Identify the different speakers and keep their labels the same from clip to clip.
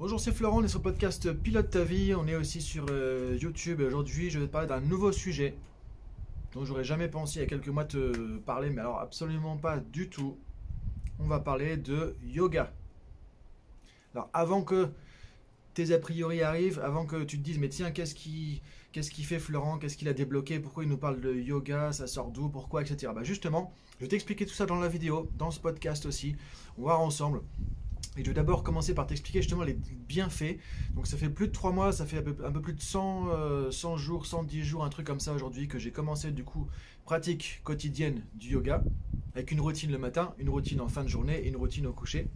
Speaker 1: Bonjour, c'est Florent, on est sur le podcast Pilote ta vie. On est aussi sur euh, YouTube. Aujourd'hui, je vais te parler d'un nouveau sujet dont j'aurais jamais pensé il y a quelques mois te parler, mais alors absolument pas du tout. On va parler de yoga. Alors, avant que tes a priori arrivent, avant que tu te dises, mais tiens, qu'est-ce qui, qu'est-ce qui fait Florent? Qu'est-ce qu'il a débloqué? Pourquoi il nous parle de yoga? Ça sort d'où? Pourquoi? Etc. Bah justement, je vais t'expliquer tout ça dans la vidéo, dans ce podcast aussi. On va voir ensemble et je vais d'abord commencer par t'expliquer justement les bienfaits. Donc ça fait plus de 3 mois, ça fait un peu, plus de 100, 100 euh, jours, 110 jours, un truc comme ça aujourd'hui que j'ai commencé du coup pratique quotidienne du yoga avec une routine le matin, une routine en fin de journée et une routine au coucher.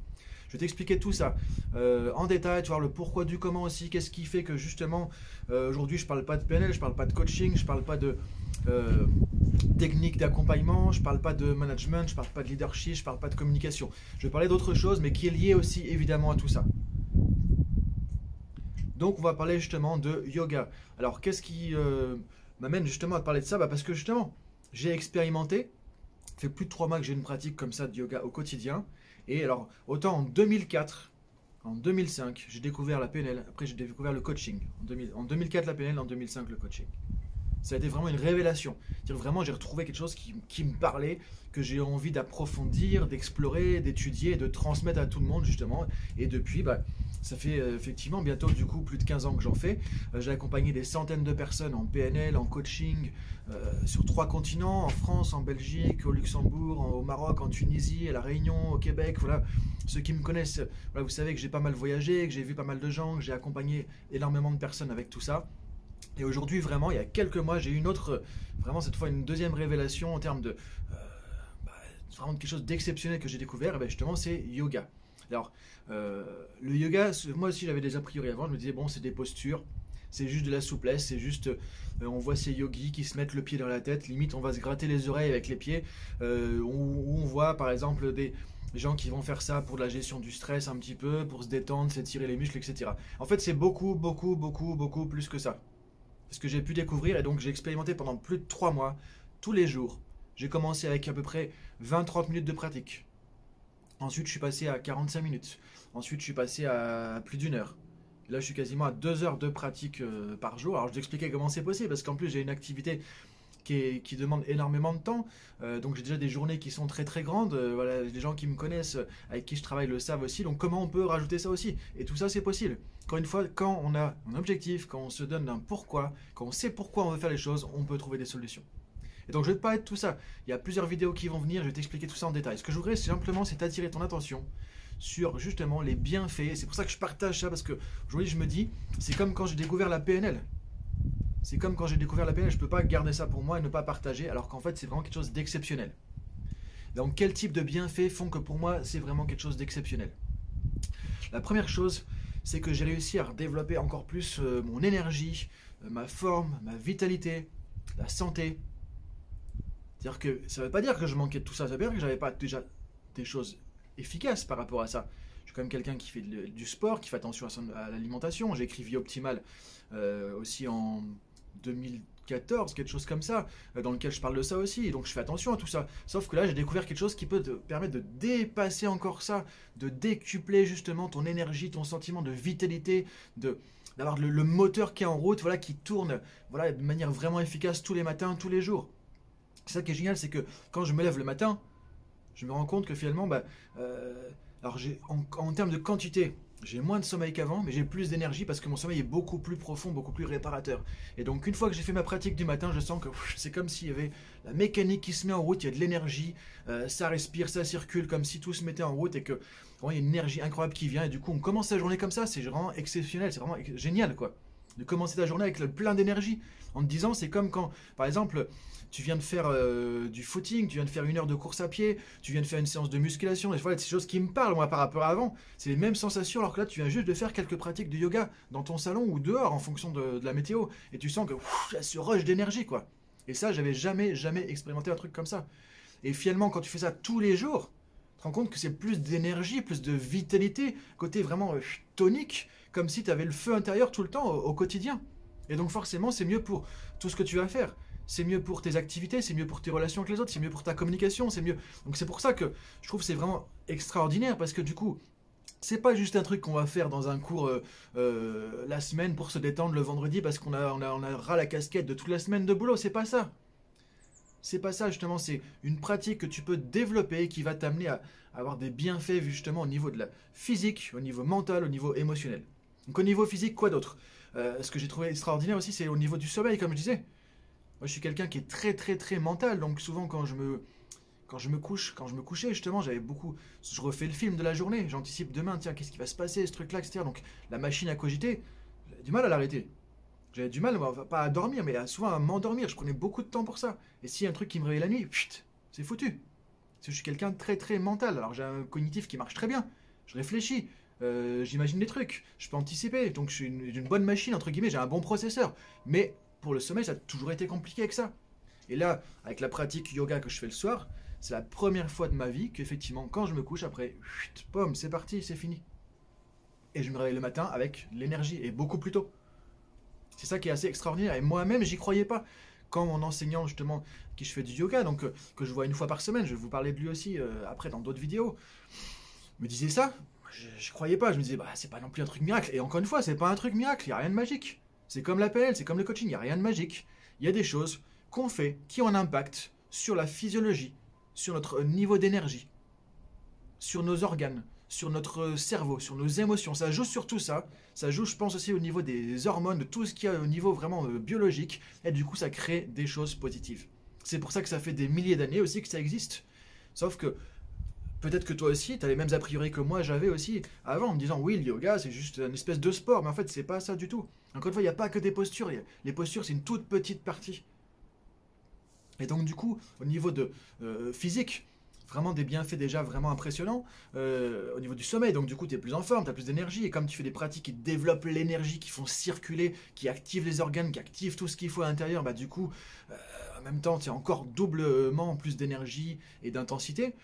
Speaker 1: Je vais t'expliquer tout ça euh, en détail, tu vois le pourquoi du comment aussi, qu'est-ce qui fait que justement euh, aujourd'hui je parle pas de PNL, je parle pas de coaching, je parle pas de euh, technique d'accompagnement, je parle pas de management, je parle pas de leadership, je parle pas de communication. Je vais parler d'autre chose, mais qui est lié aussi évidemment à tout ça. Donc on va parler justement de yoga. Alors qu'est-ce qui euh, m'amène justement à parler de ça? Bah, Parce que justement, j'ai expérimenté, ça fait plus de trois mois que j'ai une pratique comme ça de yoga au quotidien. Et alors, autant en 2004, en 2005, j'ai découvert la PNL, après j'ai découvert le coaching. En, en 2004 la PNL, en 2005 le coaching ça a été vraiment une révélation. Vraiment, j'ai retrouvé quelque chose qui, me parlait, que j'ai envie d'approfondir, d'explorer, d'étudier, de transmettre à tout le monde, justement. Et depuis, bah, ça fait euh, effectivement bientôt, du coup, plus de 15 ans que j'en fais. Euh, j'ai accompagné des centaines de personnes en PNL, en coaching, euh, sur trois continents, en France, en Belgique, au Luxembourg, au Maroc, en Tunisie, à La Réunion, au Québec. Voilà, ceux qui me connaissent, vous savez que j'ai pas mal voyagé, que j'ai vu pas mal de gens, que j'ai accompagné énormément de personnes avec tout ça. Et aujourd'hui, vraiment, il y a quelques mois, j'ai eu une autre, vraiment cette fois une deuxième révélation en termes de euh, bah, vraiment quelque chose d'exceptionnel que j'ai découvert. Et ben justement, c'est yoga. Alors, euh, le yoga, moi aussi j'avais des a priori avant, je me disais, bon, c'est des postures, c'est juste de la souplesse, c'est juste, euh, on voit ces yogis qui se mettent le pied dans la tête, limite on va se gratter les oreilles avec les pieds, où on voit par exemple des, gens qui vont faire ça pour la gestion du stress un petit peu, pour se détendre, s'étirer les muscles, etc. En fait, c'est beaucoup, beaucoup, beaucoup, beaucoup plus que ça ce que j'ai pu découvrir. Et donc, j'ai expérimenté pendant plus de 3 mois, tous les jours. J'ai commencé avec à peu près 20-30 minutes de pratique. Ensuite, je suis passé à 45 minutes. Ensuite, je suis passé à plus d'une heure. Là, je suis quasiment à 2 heures de pratique euh, par jour. Alors, je t'expliquais comment c'est possible, parce qu'en plus, j'ai une activité qui, demande énormément de temps. Euh, donc j'ai déjà des journées qui sont très très grandes. Euh, voilà, les gens qui me connaissent, euh, avec qui je travaille, le savent aussi. Donc comment on peut rajouter ça aussi? Et tout ça, c'est possible. Encore une fois, quand on a un objectif, quand on se donne un pourquoi, quand on sait pourquoi on veut faire les choses, on peut trouver des solutions. Et donc je vais te parler de tout ça. Il y a plusieurs vidéos qui vont venir, je vais t'expliquer tout ça en détail. Ce que je voudrais simplement, c'est attirer ton attention sur justement les bienfaits. C'est pour ça que je partage ça, parce que aujourd'hui je me dis, c'est comme quand j'ai découvert la PNL. C'est comme quand j'ai découvert la PNL, je ne peux pas garder ça pour moi et ne pas partager, alors qu'en fait c'est vraiment quelque chose d'exceptionnel. Donc quel type de bienfaits font que pour moi c'est vraiment quelque chose d'exceptionnel? La première chose, c'est que j'ai réussi à développer encore plus euh, mon énergie, euh, ma forme, ma vitalité, la santé. C'est-à-dire que ça ne veut pas dire que je manquais de tout ça, ça veut dire que j'avais pas déjà des choses efficaces par rapport à ça. Je suis quand même quelqu'un qui fait du sport, qui fait attention à, l'alimentation. J'ai écrit Vie Optimale euh, aussi en 2014, quelque chose comme ça, euh, dans lequel je parle de ça aussi. Donc je fais attention à tout ça. Sauf que là, j'ai découvert quelque chose qui peut te permettre de dépasser encore ça, de décupler justement ton énergie, ton sentiment de vitalité, de d'avoir le, moteur qui est en route, voilà, qui tourne, voilà, de manière vraiment efficace tous les matins, tous les jours. C'est ça qui est génial, c'est que quand je me lève le matin, je me rends compte que finalement, bah, euh, alors en termes de quantité, j'ai moins de sommeil qu'avant, mais j'ai plus d'énergie parce que mon sommeil est beaucoup plus profond, beaucoup plus réparateur. Et donc, une fois que j'ai fait ma pratique du matin, je sens que c'est comme s'il y avait la mécanique qui se met en route, il y a de l'énergie, euh, ça respire, ça circule, comme si tout se mettait en route et que il y a une énergie incroyable qui vient. Et du coup, on commence la journée comme ça, c'est vraiment exceptionnel, c'est vraiment génial, quoi de commencer ta journée avec plein d'énergie. En te disant, c'est comme quand, par exemple, tu viens de faire euh, du footing, tu viens de faire une heure de course à pied, tu viens de faire une séance de musculation, et voilà, c'est des choses qui me parlent, moi, par rapport à avant. C'est les mêmes sensations, alors que là, tu viens juste de faire quelques pratiques de yoga dans ton salon ou dehors, en fonction de, la météo, et tu sens que a ce rush d'énergie, quoi. Et ça, j'avais jamais, jamais expérimenté un truc comme ça. Et finalement, quand tu fais ça tous les jours, tu te rends compte que c'est plus d'énergie, plus de vitalité, côté vraiment euh, tonique, comme si tu avais le feu intérieur tout le temps au, quotidien. Et donc forcément, c'est mieux pour tout ce que tu vas faire. C'est mieux pour tes activités, c'est mieux pour tes relations avec les autres, c'est mieux pour ta communication, c'est mieux. Donc c'est pour ça que je trouve c'est vraiment extraordinaire parce que du coup, C'est pas juste un truc qu'on va faire dans un cours euh, euh, la semaine pour se détendre le vendredi parce qu'on a, on a, on a ras la casquette de toute la semaine de boulot. C'est pas ça. C'est pas ça justement. C'est une pratique que tu peux développer qui va t'amener à avoir des bienfaits justement au niveau de la physique, au niveau mental, au niveau émotionnel. Donc au niveau physique, quoi d'autre? Euh, Ce que j'ai trouvé extraordinaire aussi, c'est au niveau du sommeil, comme je disais. Moi, je suis quelqu'un qui est très très très mental, donc souvent quand je me quand je me couche, quand je me couchais justement, j'avais beaucoup, je refais le film de la journée, j'anticipe demain, tiens, qu'est-ce qui va se passer, ce truc-là, etc. Donc la machine à cogiter, j'avais du mal à l'arrêter. J'avais du mal, pas à dormir, mais souvent à m'endormir. Je prenais beaucoup de temps pour ça. Et s'il y a un truc qui me réveille la nuit, c'est foutu. Parce que je suis quelqu'un de très très mental. Alors j'ai un cognitif qui marche très bien. Je réfléchis, euh, j'imagine des trucs, je peux anticiper. Donc je suis une, bonne machine, entre guillemets, j'ai un bon processeur. Mais pour le sommeil, ça a toujours été compliqué avec ça. Et là, avec la pratique yoga que je fais le soir, c'est la première fois de ma vie qu'effectivement, quand je me couche, après, chut, pomme, c'est parti, c'est fini. Et je me réveille le matin avec l'énergie, et beaucoup plus tôt. C'est ça qui est assez extraordinaire. Et moi-même, j'y croyais pas. Quand mon enseignant, justement, qui je fais du yoga, donc euh, que je vois une fois par semaine, je vais vous parler de lui aussi euh, après dans d'autres vidéos, me disait ça, je, croyais pas. Je me disais, bah, c'est pas non plus un truc miracle. Et encore une fois, c'est pas un truc miracle, il n'y a rien de magique. C'est comme la PNL, c'est comme le coaching, il n'y a rien de magique. Il y a des choses qu'on fait qui ont un impact sur la physiologie, sur notre niveau d'énergie, sur nos organes, sur notre cerveau, sur nos émotions. Ça joue sur tout ça. Ça joue, je pense, aussi au niveau des hormones, de tout ce qui est au niveau vraiment euh, biologique. Et du coup, ça crée des choses positives. C'est pour ça que ça fait des milliers d'années aussi que ça existe. Sauf que peut-être que toi aussi, tu as les mêmes a priori que moi j'avais aussi avant, en me disant oui, le yoga c'est juste une espèce de sport, mais en fait c'est pas ça du tout. Encore une fois, il n'y a pas que des postures. Les postures, c'est une toute petite partie. Et donc du coup, au niveau de euh, physique, vraiment des bienfaits déjà vraiment impressionnants. Euh, au niveau du sommeil, donc du coup, tu es plus en forme, tu as plus d'énergie. Et comme tu fais des pratiques qui développent l'énergie, qui font circuler, qui activent les organes, qui activent tout ce qu'il faut à l'intérieur, bah du coup, euh, en même temps, tu as encore doublement plus d'énergie et d'intensité.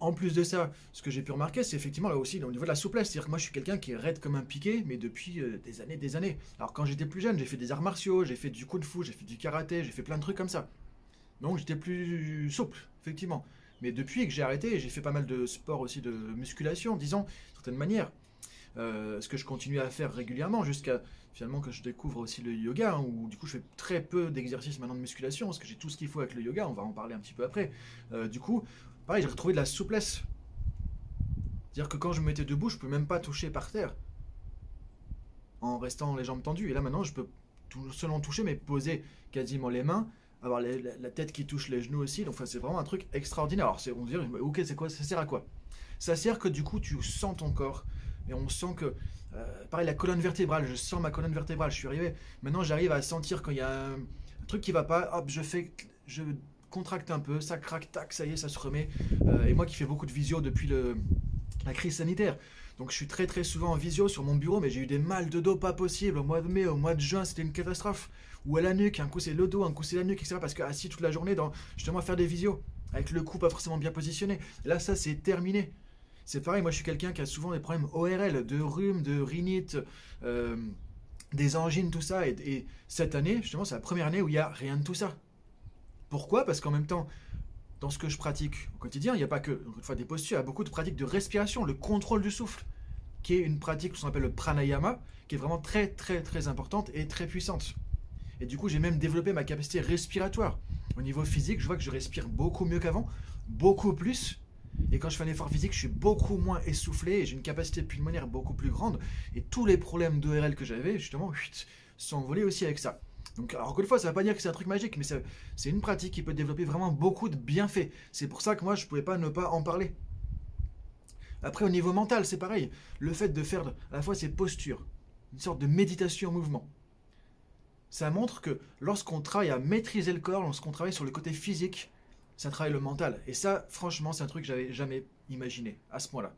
Speaker 1: En plus de ça, ce que j'ai pu remarquer, c'est effectivement là aussi au niveau de la souplesse. C'est-à-dire que moi, je suis quelqu'un qui est raide comme un piqué, mais depuis euh, des années, des années. Alors quand j'étais plus jeune, j'ai fait des arts martiaux, j'ai fait du kung fu, j'ai fait du karaté, j'ai fait plein de trucs comme ça. Donc j'étais plus souple, effectivement. Mais depuis que j'ai arrêté, j'ai fait pas mal de sport aussi de musculation, disons, d'une certaine manière. Euh, ce que je continue à faire régulièrement jusqu'à finalement que je découvre aussi le yoga, hein, où du coup je fais très peu d'exercices maintenant de musculation, parce que j'ai tout ce qu'il faut avec le yoga, on va en parler un petit peu après. Euh, du coup, pareil, j'ai retrouvé de la souplesse. C'est-à-dire que quand je me mettais debout, je peux même pas toucher par terre. En restant les jambes tendues. Et là maintenant, je peux seulement toucher, mais poser quasiment les mains, avoir la tête qui touche les genoux aussi. Donc c'est vraiment un truc extraordinaire. Alors on se ok, c'est quoi Ça sert à quoi? Ça sert que du coup, tu sens ton corps. Et on sent que, euh, pareil, la colonne vertébrale, je sens ma colonne vertébrale. Je suis arrivé. Maintenant, j'arrive à sentir quand il y a un, truc qui va pas. Hop, je fais, je contracte un peu, ça craque, tac, ça y est, ça se remet. Euh, et moi qui fais beaucoup de visio depuis la crise sanitaire, donc je suis très très souvent en visio sur mon bureau, mais j'ai eu des mal de dos pas possible. Au mois de mai, au mois de juin, c'était une catastrophe. Ou à la nuque, un coup c'est le dos, un coup c'est la nuque, etc. Parce que assis toute la journée dans justement à faire des visios, avec le cou pas forcément bien positionné. Là, ça c'est terminé. C'est pareil, moi je suis quelqu'un qui a souvent des problèmes ORL, de rhume, de rhinite, euh, des angines, tout ça. Et, et cette année, justement, c'est la première année où il n'y a rien de tout ça. Pourquoi? Parce qu'en même temps, dans ce que je pratique au quotidien, il n'y a pas que une fois, des postures, il y a beaucoup de pratiques de respiration, le contrôle du souffle, qui est une pratique qu'on appelle le pranayama, qui est vraiment très très très importante et très puissante. Et du coup, j'ai même développé ma capacité respiratoire. Au niveau physique, je vois que je respire beaucoup mieux qu'avant, beaucoup plus. Et quand je fais un effort physique, je suis beaucoup moins essoufflé et j'ai une capacité pulmonaire beaucoup plus grande. Et tous les problèmes d'ORL que j'avais, justement, sont envolés aussi avec ça. Donc, alors, encore une fois, ça ne veut pas dire que c'est un truc magique, mais c'est une pratique qui peut développer vraiment beaucoup de bienfaits. C'est pour ça que moi, je ne pouvais pas ne pas en parler. Après, au niveau mental, c'est pareil. Le fait de faire à la fois ces postures, une sorte de méditation en mouvement, ça montre que lorsqu'on travaille à maîtriser le corps, lorsqu'on travaille sur le côté physique, ça travaille le mental. Et ça, franchement, c'est un truc que j'avais jamais imaginé à ce point-là.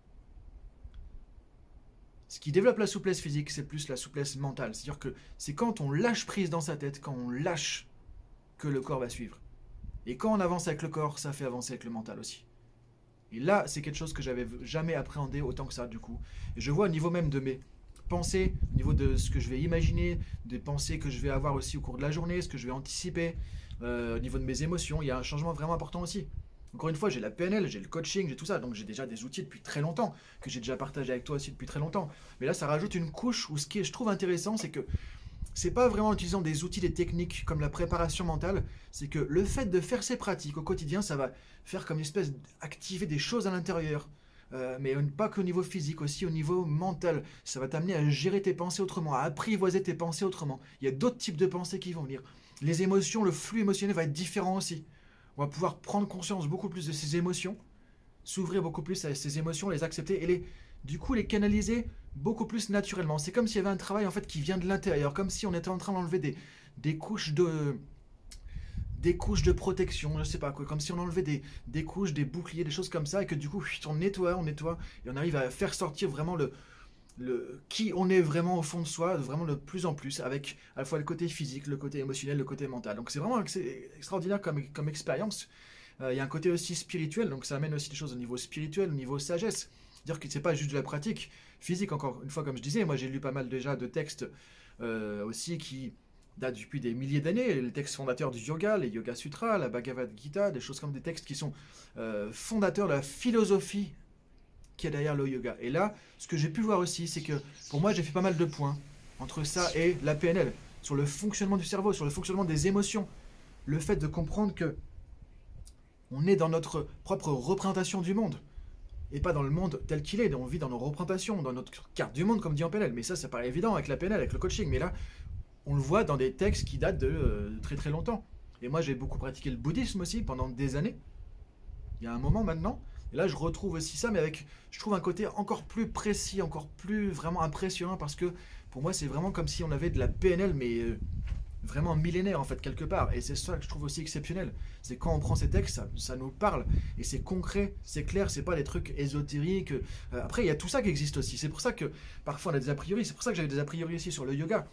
Speaker 1: Ce qui développe la souplesse physique, c'est plus la souplesse mentale. C'est-à-dire que c'est quand on lâche prise dans sa tête, quand on lâche, que le corps va suivre. Et quand on avance avec le corps, ça fait avancer avec le mental aussi. Et là, c'est quelque chose que j'avais jamais appréhendé autant que ça, du coup. Et je vois au niveau même de mes pensées, au niveau de ce que je vais imaginer, des pensées que je vais avoir aussi au cours de la journée, ce que je vais anticiper, euh, au niveau de mes émotions, il y a un changement vraiment important aussi. Encore une fois, j'ai la PNL, j'ai le coaching, j'ai tout ça, donc j'ai déjà des outils depuis très longtemps, que j'ai déjà partagé avec toi aussi depuis très longtemps. Mais là, ça rajoute une couche où ce qui je trouve intéressant, c'est que c'est pas vraiment en utilisant des outils, des techniques comme la préparation mentale, c'est que le fait de faire ces pratiques au quotidien, ça va faire comme une espèce d'activer des choses à l'intérieur. Euh, mais pas qu'au niveau physique, aussi au niveau mental. Ça va t'amener à gérer tes pensées autrement, à apprivoiser tes pensées autrement. Il y a d'autres types de pensées qui vont venir. Les émotions, le flux émotionnel va être différent aussi. On va pouvoir prendre conscience beaucoup plus de ces émotions, s'ouvrir beaucoup plus à ces émotions, les accepter et les, du coup les canaliser beaucoup plus naturellement. C'est comme s'il y avait un travail en fait qui vient de l'intérieur, comme si on était en train d'enlever des, des couches de des couches de protection, je sais pas quoi, comme si on enlevait des, des couches, des boucliers, des choses comme ça, et que du coup on nettoie, on nettoie, et on arrive à faire sortir vraiment le, qui on est vraiment au fond de soi, vraiment de plus en plus, avec à la fois le côté physique, le côté émotionnel, le côté mental. Donc c'est vraiment extraordinaire comme, comme expérience. Euh, il y a un côté aussi spirituel, donc ça amène aussi des choses au niveau spirituel, au niveau sagesse. Dire que c'est pas juste de la pratique physique, encore une fois, comme je disais, moi j'ai lu pas mal déjà de textes euh, aussi qui datent depuis des milliers d'années, les textes fondateurs du yoga, les Yoga Sutras, la Bhagavad Gita, des choses comme des textes qui sont euh, fondateurs de la philosophie derrière le yoga. Et là, ce que j'ai pu voir aussi, c'est que pour moi, j'ai fait pas mal de points entre ça et la PNL, sur le fonctionnement du cerveau, sur le fonctionnement des émotions, le fait de comprendre que on est dans notre propre représentation du monde et pas dans le monde tel qu'il est. On vit dans nos représentations, dans notre carte du monde, comme dit en PNL. Mais ça, ça paraît évident avec la PNL, avec le coaching. Mais là, on le voit dans des textes qui datent de euh, très très longtemps. Et moi, j'ai beaucoup pratiqué le bouddhisme aussi pendant des années. Il y a un moment maintenant. Et là, je retrouve aussi ça, mais avec, je trouve un côté encore plus précis, encore plus vraiment impressionnant, parce que pour moi, c'est vraiment comme si on avait de la PNL, mais euh, vraiment millénaire en fait quelque part. Et c'est ça que je trouve aussi exceptionnel. C'est quand on prend ces textes, ça, nous parle et c'est concret, c'est clair, c'est pas des trucs ésotériques. Euh, après, il y a tout ça qui existe aussi. C'est pour ça que parfois on a des a priori. C'est pour ça que j'avais des a priori aussi sur le yoga.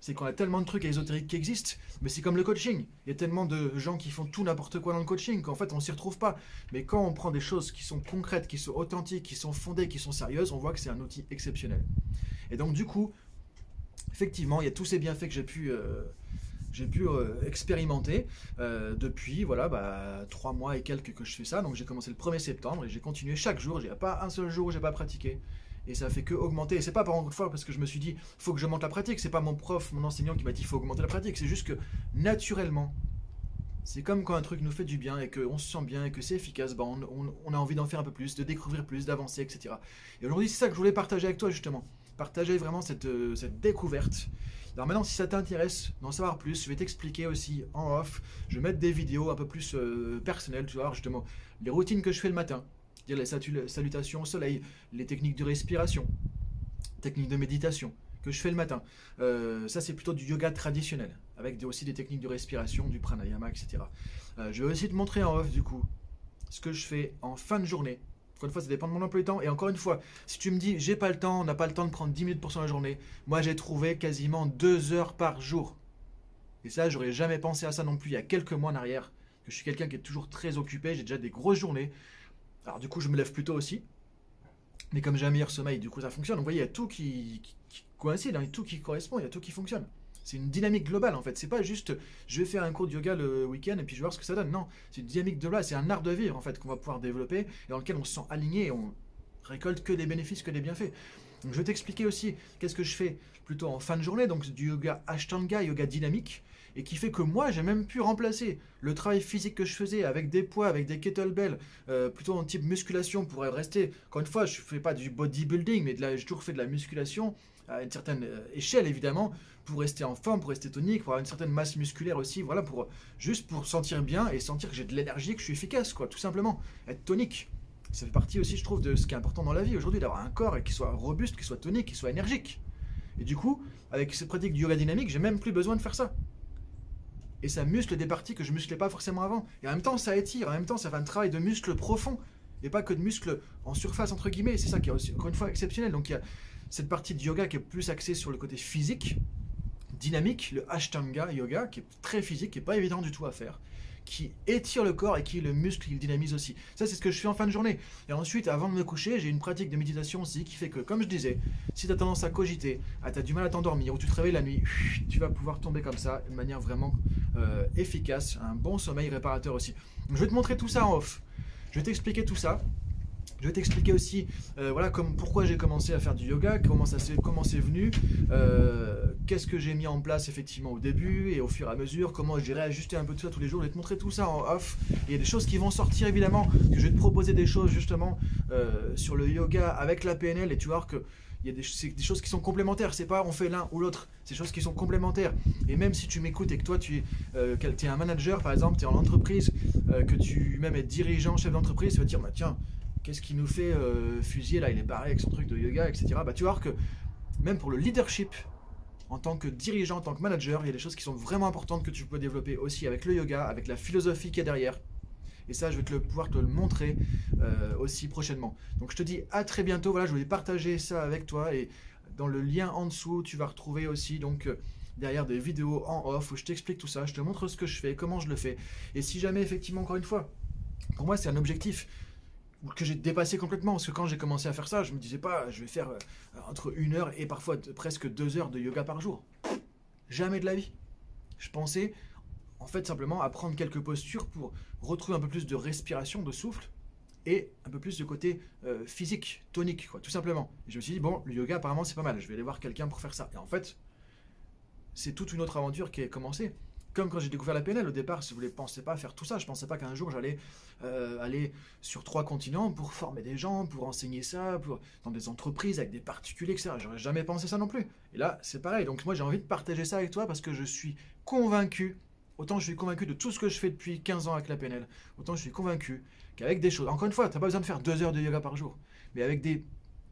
Speaker 1: C'est qu'on a tellement de trucs ésotériques qui existent, mais c'est comme le coaching. Il y a tellement de gens qui font tout n'importe quoi dans le coaching qu'en fait on s'y retrouve pas. Mais quand on prend des choses qui sont concrètes, qui sont authentiques, qui sont fondées, qui sont sérieuses, on voit que c'est un outil exceptionnel. Et donc du coup, effectivement, il y a tous ces bienfaits que j'ai pu, euh, j'ai pu euh, expérimenter euh, depuis voilà bah, trois mois et quelques que je fais ça. Donc j'ai commencé le 1er septembre et j'ai continué chaque jour. J'ai pas un seul jour où j'ai pas pratiqué. Et ça fait que augmenter. Et c'est pas par une fois parce que je me suis dit faut que je monte la pratique. C'est pas mon prof, mon enseignant qui m'a dit faut augmenter la pratique. C'est juste que naturellement, c'est comme quand un truc nous fait du bien et qu'on se sent bien et que c'est efficace, bah on, on, a envie d'en faire un peu plus, de découvrir plus, d'avancer, etc. Et aujourd'hui, c'est ça que je voulais partager avec toi justement. Partager vraiment cette, euh, cette découverte alors maintenant, si ça t'intéresse d'en savoir plus, je vais t'expliquer aussi en off. Je vais mettre des vidéos un peu plus euh, personnelles, tu vois, justement, les routines que je fais le matin, dire les salutations au soleil, les techniques de respiration, techniques de méditation que je fais le matin. Euh, ça, c'est plutôt du yoga traditionnel, avec aussi des techniques de respiration, du pranayama, etc. Euh, je vais aussi te montrer en off, du coup, ce que je fais en fin de journée encore une fois, ça dépend de mon emploi du temps. Et encore une fois, si tu me dis j'ai pas le temps, on n'a pas le temps de prendre 10 minutes pour la journée, moi j'ai trouvé quasiment 2 heures par jour. Et ça, j'aurais jamais pensé à ça non plus il y a quelques mois en arrière. Que je suis quelqu'un qui est toujours très occupé, j'ai déjà des grosses journées. Alors du coup, je me lève plus tôt aussi. Mais comme j'ai un meilleur sommeil, du coup ça fonctionne. Vous voyez, il y a tout qui, coïncide, hein, il y a tout qui correspond, il y a tout qui fonctionne. C'est une dynamique globale en fait. C'est pas juste je vais faire un cours de yoga le week-end et puis je vais voir ce que ça donne. Non, c'est une dynamique globale. C'est un art de vivre en fait qu'on va pouvoir développer et dans lequel on se sent aligné et on récolte que des bénéfices, que des bienfaits. Donc je vais t'expliquer aussi qu'est-ce que je fais plutôt en fin de journée, donc du yoga Ashtanga, yoga dynamique, et qui fait que moi j'ai même pu remplacer le travail physique que je faisais avec des poids, avec des kettlebells, euh, plutôt en type musculation pour rester. Encore une fois, je fais pas du bodybuilding, mais j'ai toujours fait de la musculation à une certaine euh, échelle évidemment, pour rester en forme, pour rester tonique, pour avoir une certaine masse musculaire aussi, voilà, pour juste pour sentir bien et sentir que j'ai de l'énergie, que je suis efficace, quoi, tout simplement, être tonique. Ça fait partie aussi, je trouve, de ce qui est important dans la vie aujourd'hui, d'avoir un corps qui soit robuste, qui soit tonique, qui soit énergique. Et du coup, avec cette pratique du yoga dynamique, j'ai même plus besoin de faire ça. Et ça muscle des parties que je musclais pas forcément avant. Et en même temps, ça étire, en même temps, ça fait un travail de muscle profond et pas que de muscles en surface entre guillemets. C'est ça qui est encore une fois exceptionnel. Donc il y a cette partie de yoga qui est plus axée sur le côté physique, dynamique, le Ashtanga yoga, qui est très physique, qui n'est pas évident du tout à faire, qui étire le corps et qui le muscle, il dynamise aussi. Ça, c'est ce que je fais en fin de journée. Et ensuite, avant de me coucher, j'ai une pratique de méditation aussi qui fait que, comme je disais, si tu as tendance à cogiter, à tu as du mal à t'endormir ou tu te réveilles la nuit, tu vas pouvoir tomber comme ça, de manière vraiment euh, efficace, un bon sommeil réparateur aussi. je vais te montrer tout ça en off. Je vais t'expliquer tout ça. Je vais t'expliquer aussi euh, voilà, comme, pourquoi j'ai commencé à faire du yoga, comment ça c'est comment c'est venu, euh, qu'est-ce que j'ai mis en place effectivement au début et au fur et à mesure, comment j'ai réajusté un peu tout ça tous les jours. Je vais te montrer tout ça en off. Il y a des choses qui vont sortir évidemment, que je vais te proposer des choses justement sur le yoga avec la PNL et tu vois que il y a des, choses qui sont complémentaires. C'est pas on fait l'un ou l'autre. C'est des choses qui sont complémentaires. Et même si tu m'écoutes et que toi tu es, euh, un manager par exemple, tu es en entreprise, que tu même es dirigeant, chef d'entreprise, tu vas te dire bah, tiens qu'est-ce qui nous fait euh, fusiller là? Il est barré avec son truc de yoga, etc. Bah, tu vas voir que même pour le leadership, en tant que dirigeant, en tant que manager, il y a des choses qui sont vraiment importantes que tu peux développer aussi avec le yoga, avec la philosophie qui est derrière. Et ça, je vais te le, pouvoir te le montrer euh, aussi prochainement. Donc je te dis à très bientôt. Voilà, je voulais partager ça avec toi. Et dans le lien en dessous, tu vas retrouver aussi donc euh, derrière des vidéos en off où je t'explique tout ça. Je te montre ce que je fais, comment je le fais. Et si jamais effectivement, encore une fois, pour moi c'est un objectif que j'ai dépassé complètement. Parce que quand j'ai commencé à faire ça, je me disais pas, je vais faire euh, entre une heure et parfois presque deux heures de yoga par jour. Jamais de la vie. Je pensais, en fait, simplement à prendre quelques postures pour retrouver un peu plus de respiration, de souffle et un peu plus de côté euh, physique, tonique, quoi, tout simplement. Et je me suis dit, bon, le yoga, apparemment, c'est pas mal. Je vais aller voir quelqu'un pour faire ça. Et en fait, c'est toute une autre aventure qui a commencé. Comme quand j'ai découvert la PNL au départ, je ne pensais pas faire tout ça. Je ne pensais pas qu'un jour j'allais euh, aller sur trois continents pour former des gens, pour enseigner ça, pour, dans des entreprises avec des particuliers, etc. J'aurais jamais pensé ça non plus. Et là, c'est pareil. Donc moi, j'ai envie de partager ça avec toi parce que je suis convaincu, autant je suis convaincu de tout ce que je fais depuis 15 ans avec la PNL, autant je suis convaincu qu'avec des choses, encore une fois, tu n'as pas besoin de faire deux heures de yoga par jour, mais avec des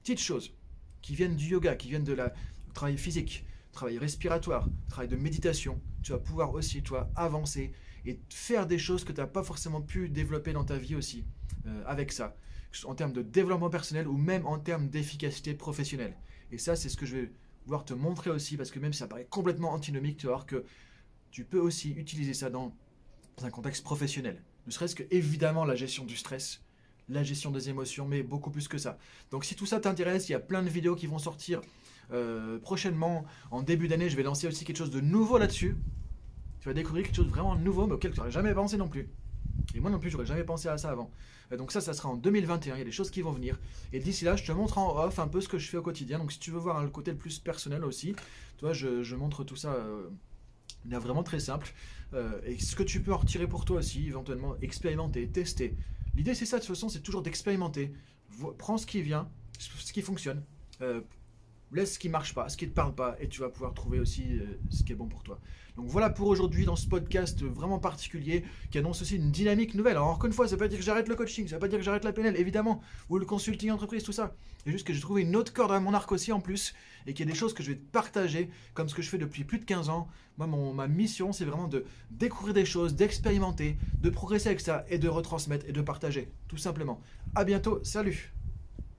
Speaker 1: petites choses qui viennent du yoga, qui viennent de la travail physique, travail respiratoire, travail de méditation, tu vas pouvoir aussi, toi, avancer et faire des choses que tu n'as pas forcément pu développer dans ta vie aussi euh, avec ça, en termes de développement personnel ou même en termes d'efficacité professionnelle. Et ça, c'est ce que je vais vouloir te montrer aussi, parce que même si ça paraît complètement antinomique, tu vas voir que tu peux aussi utiliser ça dans, un contexte professionnel. Ne serait-ce que, évidemment, la gestion du stress, la gestion des émotions, mais beaucoup plus que ça. Donc si tout ça t'intéresse, il y a plein de vidéos qui vont sortir euh, prochainement, en début d'année, je vais lancer aussi quelque chose de nouveau là-dessus. Tu vas découvrir quelque chose de vraiment nouveau, mais auquel tu n'aurais jamais pensé non plus. Et moi non plus, j'aurais jamais pensé à ça avant. Euh, donc ça, ça sera en 2021. Il y a des choses qui vont venir. Et d'ici là, je te montre en off un peu ce que je fais au quotidien. Donc si tu veux voir le côté le plus personnel aussi, toi, je, je montre tout ça. Euh, a vraiment très simple. Euh, et ce que tu peux en retirer pour toi aussi, éventuellement expérimenter, tester. L'idée, c'est ça, de toute façon, c'est toujours d'expérimenter. Prends ce qui vient, ce qui fonctionne. Laisse ce qui marche pas, ce qui ne te parle pas, et tu vas pouvoir trouver aussi euh, ce qui est bon pour toi. Donc voilà pour aujourd'hui dans ce podcast vraiment particulier qui annonce aussi une dynamique nouvelle. Alors encore une fois, ça veut pas dire que j'arrête le coaching, ça veut pas dire que j'arrête la PNL, évidemment, ou le consulting entreprise, tout ça. C'est juste que j'ai trouvé une autre corde à mon arc aussi en plus, et qu'il y a des choses que je vais te partager, comme ce que je fais depuis plus de 15 ans. Moi, mon, ma mission, c'est vraiment de découvrir des choses, d'expérimenter, de progresser avec ça, et de retransmettre et de partager, tout simplement. À bientôt, salut